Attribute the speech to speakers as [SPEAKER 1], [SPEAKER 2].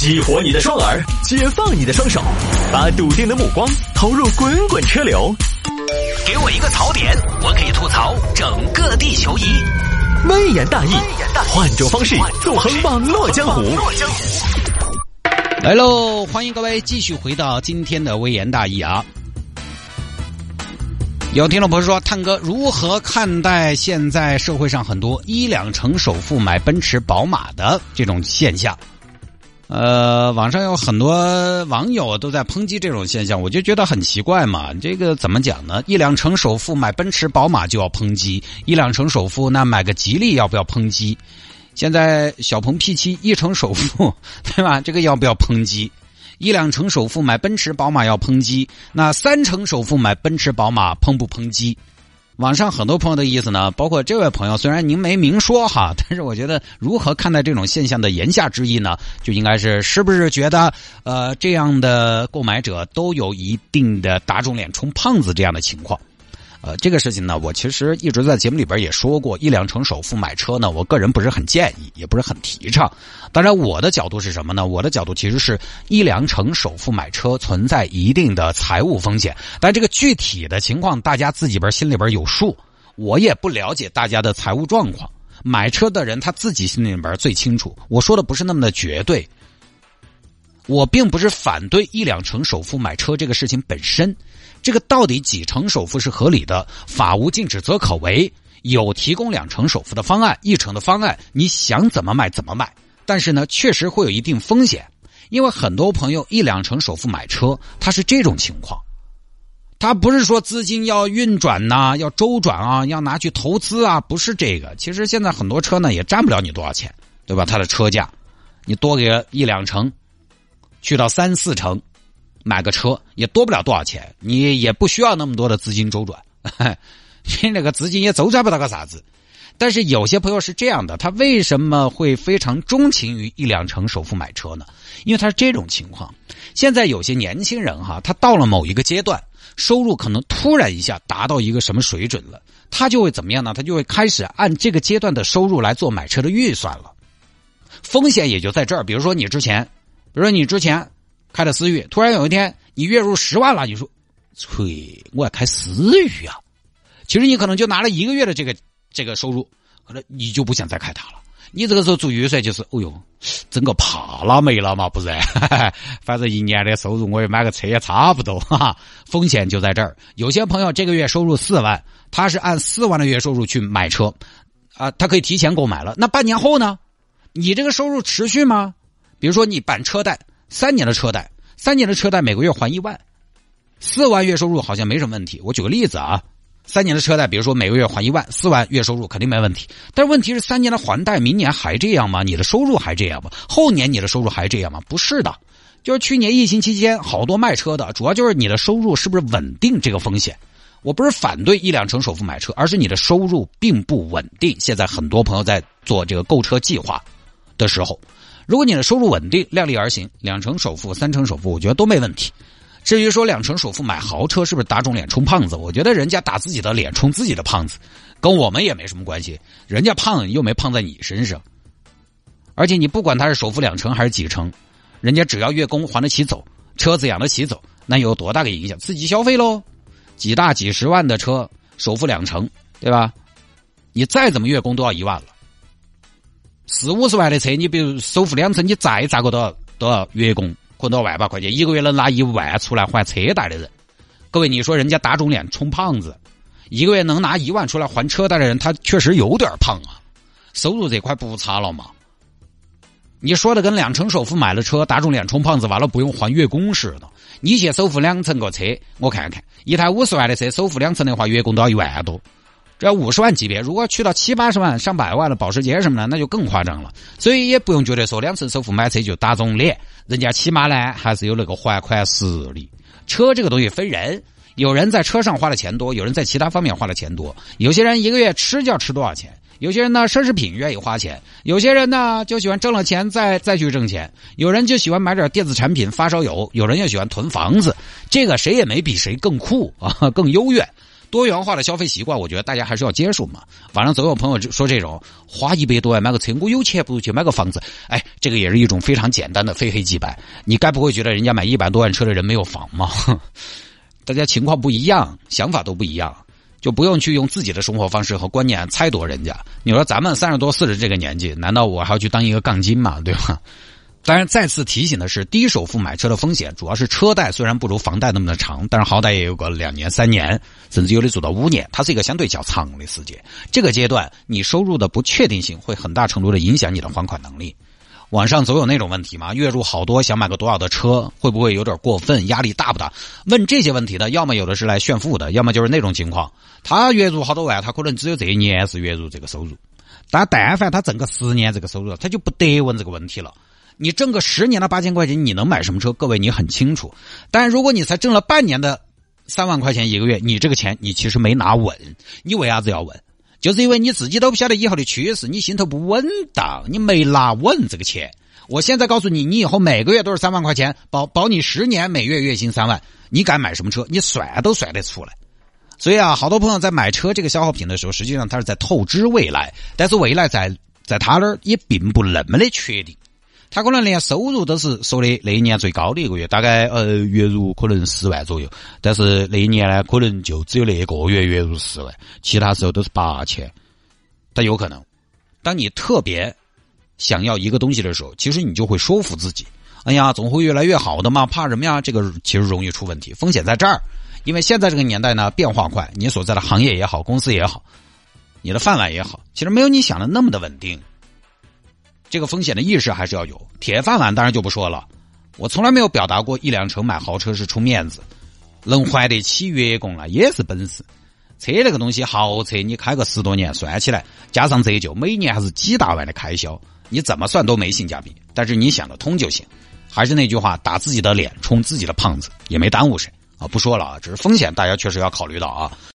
[SPEAKER 1] 激活你的双耳，解放你的双手，把笃定的目光投入滚滚车流。给我一个槽点，我可以吐槽整个地球仪。微言大义，换种方式纵横网络江湖。
[SPEAKER 2] 来喽，欢迎各位继续回到今天的微言大义啊！有听众朋友说，探哥如何看待现在社会上很多一两成首付买奔驰、宝马的这种现象？呃，网上有很多网友都在抨击这种现象，我就觉得很奇怪嘛。这个怎么讲呢？一两成首付买奔驰、宝马就要抨击，一两成首付那买个吉利要不要抨击？现在小鹏 P 七一成首付，对吧？这个要不要抨击？一两成首付买奔驰、宝马要抨击，那三成首付买奔驰、宝马抨不抨击？网上很多朋友的意思呢，包括这位朋友，虽然您没明说哈，但是我觉得如何看待这种现象的言下之意呢，就应该是是不是觉得呃这样的购买者都有一定的打肿脸充胖子这样的情况？呃，这个事情呢，我其实一直在节目里边也说过，一两成首付买车呢，我个人不是很建议，也不是很提倡。当然，我的角度是什么呢？我的角度其实是一两成首付买车存在一定的财务风险，但这个具体的情况大家自己边心里边有数。我也不了解大家的财务状况，买车的人他自己心里边最清楚。我说的不是那么的绝对，我并不是反对一两成首付买车这个事情本身。这个到底几成首付是合理的？法无禁止则可为，有提供两成首付的方案，一成的方案，你想怎么买怎么买。但是呢，确实会有一定风险，因为很多朋友一两成首付买车，他是这种情况，他不是说资金要运转呐，要周转啊，要拿去投资啊，不是这个。其实现在很多车呢也占不了你多少钱，对吧？它的车价，你多给一两成，去到三四成。买个车也多不了多少钱，你也不需要那么多的资金周转，你那个资金也周转不到个啥子。但是有些朋友是这样的，他为什么会非常钟情于一两成首付买车呢？因为他是这种情况。现在有些年轻人哈，他到了某一个阶段，收入可能突然一下达到一个什么水准了，他就会怎么样呢？他就会开始按这个阶段的收入来做买车的预算了。风险也就在这儿，比如说你之前，比如说你之前。开的思域，突然有一天你月入十万了，你说，吹，我要开思域啊！其实你可能就拿了一个月的这个这个收入，可能你就不想再开它了。你这个时候做预算就是，哦哟，整个帕拉梅了嘛，不是？反正一年的收入我也买个车也差不多，哈哈。风险就在这儿。有些朋友这个月收入四万，他是按四万的月收入去买车，啊，他可以提前购买了。那半年后呢？你这个收入持续吗？比如说你办车贷。三年的车贷，三年的车贷每个月还一万，四万月收入好像没什么问题。我举个例子啊，三年的车贷，比如说每个月还一万，四万月收入肯定没问题。但问题是，三年的还贷，明年还这样吗？你的收入还这样吗？后年你的收入还这样吗？不是的，就是去年疫情期间，好多卖车的，主要就是你的收入是不是稳定这个风险。我不是反对一两成首付买车，而是你的收入并不稳定。现在很多朋友在做这个购车计划的时候。如果你的收入稳定，量力而行，两成首付、三成首付，我觉得都没问题。至于说两成首付买豪车是不是打肿脸充胖子，我觉得人家打自己的脸充自己的胖子，跟我们也没什么关系。人家胖又没胖在你身上，而且你不管他是首付两成还是几成，人家只要月供还得起走，车子养得起走，那有多大个影响？刺激消费喽！几大几十万的车，首付两成，对吧？你再怎么月供都要一万了。四五十万的车，你比如首付两成，你再咋个都要都要月供，可能万把块钱，一个月能拿一万出来还车贷的人，各位你说人家打肿脸充胖子，一个月能拿一万出来还车贷的人，他确实有点胖啊，收入这块不差了嘛。你说的跟两成首付买了车打肿脸充胖子，完了不用还月供似的。你去首付两成个车，我看看，一台五十万的车首付两成的话，月供都要一万多。只要五十万级别，如果去到七八十万、上百万的保时捷什么的，那就更夸张了。所以也不用觉得说两次首付买车就打肿脸，人家起码呢还是有那个还款实力。车这个东西分人，有人在车上花的钱多，有人在其他方面花的钱多。有些人一个月吃就要吃多少钱，有些人呢奢侈品愿意花钱，有些人呢就喜欢挣了钱再再去挣钱，有人就喜欢买点电子产品发烧友，有人又喜欢囤房子。这个谁也没比谁更酷啊，更优越。多元化的消费习惯，我觉得大家还是要接受嘛。网上总有朋友就说这种花一百多万买个车，我有钱不如去买个房子。哎，这个也是一种非常简单的非黑即白。你该不会觉得人家买一百多万车的人没有房吗？大家情况不一样，想法都不一样，就不用去用自己的生活方式和观念猜度人家。你说咱们三十多四十这个年纪，难道我还要去当一个杠精吗？对吧？当然，再次提醒的是，低首付买车的风险，主要是车贷虽然不如房贷那么的长，但是好歹也有个两年、三年，甚至有的做到五年，它是一个相对较长的时间。这个阶段，你收入的不确定性会很大程度的影响你的还款能力。网上总有那种问题嘛，月入好多，想买个多少的车，会不会有点过分？压力大不大？问这些问题的，要么有的是来炫富的，要么就是那种情况，他月入好多万，他可能只有这一年是月入这个收入，但但凡他挣个十年这个收入，他就不得问这个问题了。你挣个十年的八千块钱，你能买什么车？各位你很清楚。但如果你才挣了半年的三万块钱一个月，你这个钱你其实没拿稳。你为啥子要问？就是因为你自己都不晓得以后的趋势，你心头不稳当，你没拿稳这个钱。我现在告诉你，你以后每个月都是三万块钱，保保你十年每月月薪三万，你敢买什么车？你算都算得出来。所以啊，好多朋友在买车这个消耗品的时候，实际上他是在透支未来，但是未来在在他那儿也并不那么的确定。他可能连收入都是说的那一年最高的一个月，大概呃月入可能十万左右，但是那一年呢，可能就只有那一个月月入十万，其他时候都是八千。但有可能，当你特别想要一个东西的时候，其实你就会说服自己，哎呀，总会越来越好的嘛，怕什么呀？这个其实容易出问题，风险在这儿。因为现在这个年代呢，变化快，你所在的行业也好，公司也好，你的饭碗也好，其实没有你想的那么的稳定。这个风险的意识还是要有，铁饭碗当然就不说了。我从来没有表达过一辆车买豪车是出面子，能还得起月供啊也是本事。车那个东西，豪车你开个十多年，算起来加上折旧，每年还是几大万的开销，你怎么算都没性价比。但是你想得通就行。还是那句话，打自己的脸充自己的胖子也没耽误谁啊！不说了啊，只是风险，大家确实要考虑到啊。